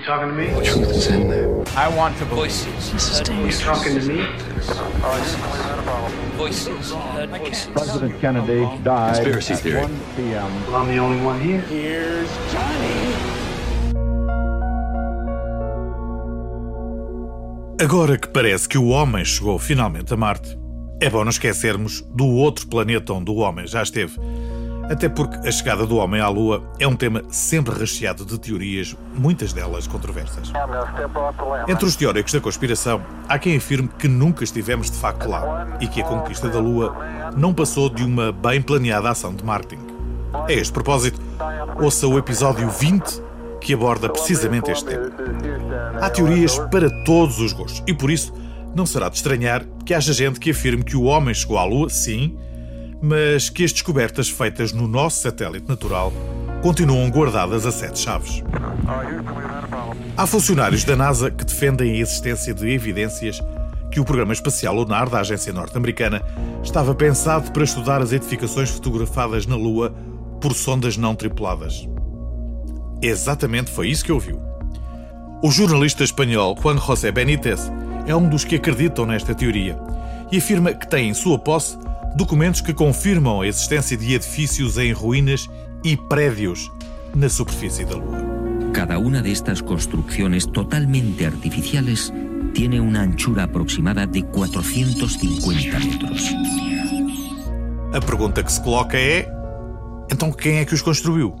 You talking to me? The truth is in there. I want to voices. You talking to me? Voices. President Kennedy died Conspiracy at theory. 1 p.m. Well, I'm the only one here. Here's Johnny. Agora que parece que o homem chegou finalmente a Marte, é bom não esquecermos do outro planeta onde o homem já esteve. Até porque a chegada do homem à Lua é um tema sempre recheado de teorias, muitas delas controversas. Entre os teóricos da conspiração, há quem afirme que nunca estivemos de facto lá e que a conquista da Lua não passou de uma bem planeada ação de marketing. A este propósito, ouça o episódio 20 que aborda precisamente este tema. Há teorias para todos os gostos e por isso não será de estranhar que haja gente que afirme que o homem chegou à Lua, sim, mas que as descobertas feitas no nosso satélite natural continuam guardadas a sete chaves. Há funcionários da NASA que defendem a existência de evidências que o programa espacial lunar da agência norte-americana estava pensado para estudar as edificações fotografadas na Lua por sondas não tripuladas. Exatamente foi isso que ouviu. O jornalista espanhol Juan José Benítez é um dos que acreditam nesta teoria e afirma que tem em sua posse documentos que confirmam a existência de edifícios em ruínas e prédios na superfície da Lua. Cada una de estas construcciones totalmente artificiales tiene una anchura aproximada de 450 metros. A pergunta que se coloca é: então quem é que os construiu?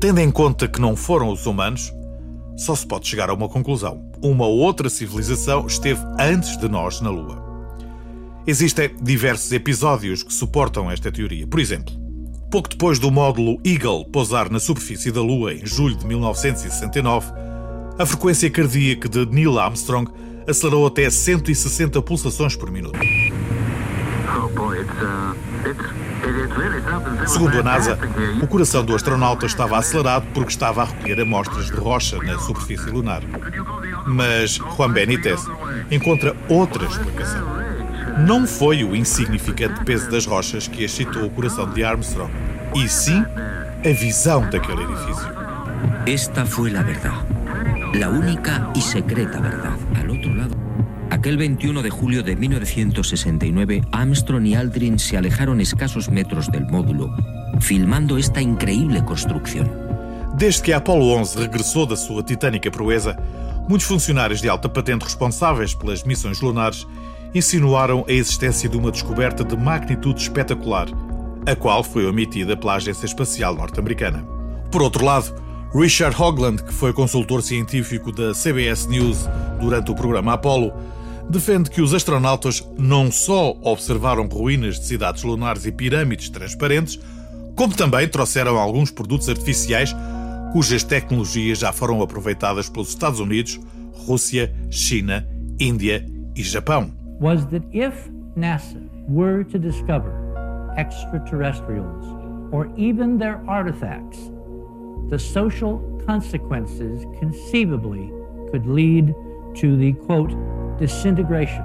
Tendo em conta que não foram os humanos, só se pode chegar a uma conclusão. Uma outra civilização esteve antes de nós na Lua. Existem diversos episódios que suportam esta teoria. Por exemplo, pouco depois do módulo Eagle pousar na superfície da Lua em julho de 1969, a frequência cardíaca de Neil Armstrong acelerou até 160 pulsações por minuto. Segundo a NASA, o coração do astronauta estava acelerado porque estava a recolher amostras de rocha na superfície lunar. Mas Juan Benítez encontra outra explicação. Não foi o insignificante peso das rochas que excitou o coração de Armstrong, e sim a visão daquele edifício. Esta fue la verdad, la única y secreta verdad. Al otro lado, aquel 21 de julio de 1969, Armstrong y Aldrin se alejaron escasos metros del módulo, filmando esta increíble construcción. Desde que a Apollo 11 regressou da sua titânica proeza, muitos funcionários de alta patente responsáveis pelas missões lunares insinuaram a existência de uma descoberta de magnitude espetacular, a qual foi omitida pela Agência Espacial Norte-Americana. Por outro lado, Richard Hoagland, que foi consultor científico da CBS News durante o programa Apollo, defende que os astronautas não só observaram ruínas de cidades lunares e pirâmides transparentes, como também trouxeram alguns produtos artificiais cujas tecnologias já foram aproveitadas pelos Estados Unidos, Rússia, China, Índia e Japão. Was that if NASA were to discover extraterrestrials or even their artifacts, the social consequences conceivably could lead to the quote disintegration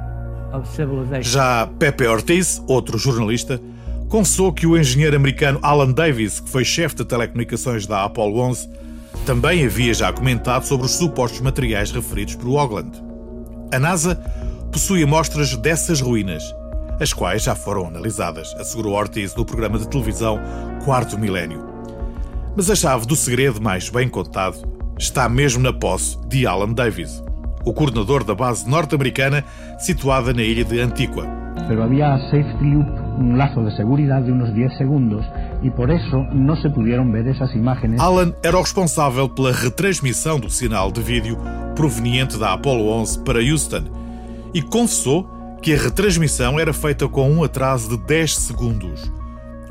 of civilization. Já Pepe Ortiz, outro jornalista, confessou que o engenheiro americano Alan Davis, que foi chefe de telecomunicações da Apollo 11, também havia já comentado sobre os supostos materiais referidos por Ogland. A NASA possui amostras dessas ruínas, as quais já foram analisadas, assegurou Ortiz no programa de televisão Quarto Milénio. Mas a chave do segredo mais bem contado está mesmo na posse de Alan Davis, o coordenador da base norte-americana situada na ilha de Antigua. pero había safety loop, un lazo de seguridad de unos 10 segundos y por eso no se pudieron ver esas imágenes. Alan era o responsável pela retransmissão do sinal de vídeo proveniente da Apollo 11 para Houston e confessou que a retransmissão era feita com um atraso de 10 segundos,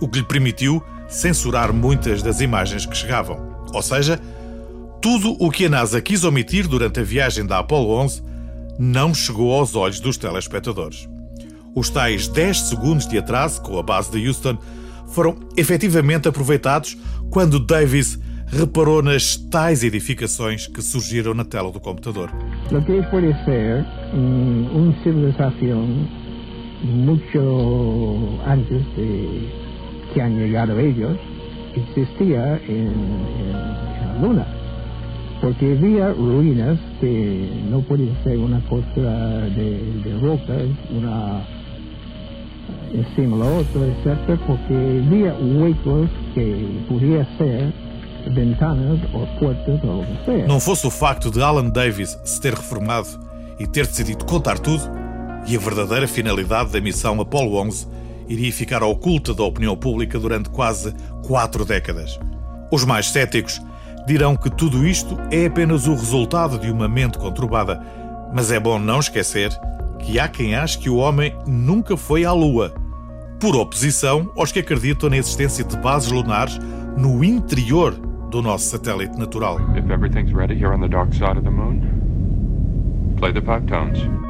o que lhe permitiu censurar muitas das imagens que chegavam. Ou seja, tudo o que a NASA quis omitir durante a viagem da Apollo 11 não chegou aos olhos dos telespectadores. Os tais 10 segundos de atraso com a base de Houston foram efetivamente aproveitados quando Davis reparou nas tais edificações que surgiram na tela do computador. Lo que puede ser una civilización mucho antes de que han llegado ellos existía en, la Luna. porque havia ruínas que não podia ser uma coisa de, de rocas, uma em cima da outra, etc., porque havia huecos que podia ser Não fosse o facto de Alan Davis se ter reformado e ter decidido contar tudo, e a verdadeira finalidade da missão Apollo 11 iria ficar oculta da opinião pública durante quase quatro décadas. Os mais céticos dirão que tudo isto é apenas o resultado de uma mente conturbada, mas é bom não esquecer que há quem ache que o homem nunca foi à Lua, por oposição aos que acreditam na existência de bases lunares no interior do nosso satélite natural. If everything's ready here on the dark side of the moon, play the five tones.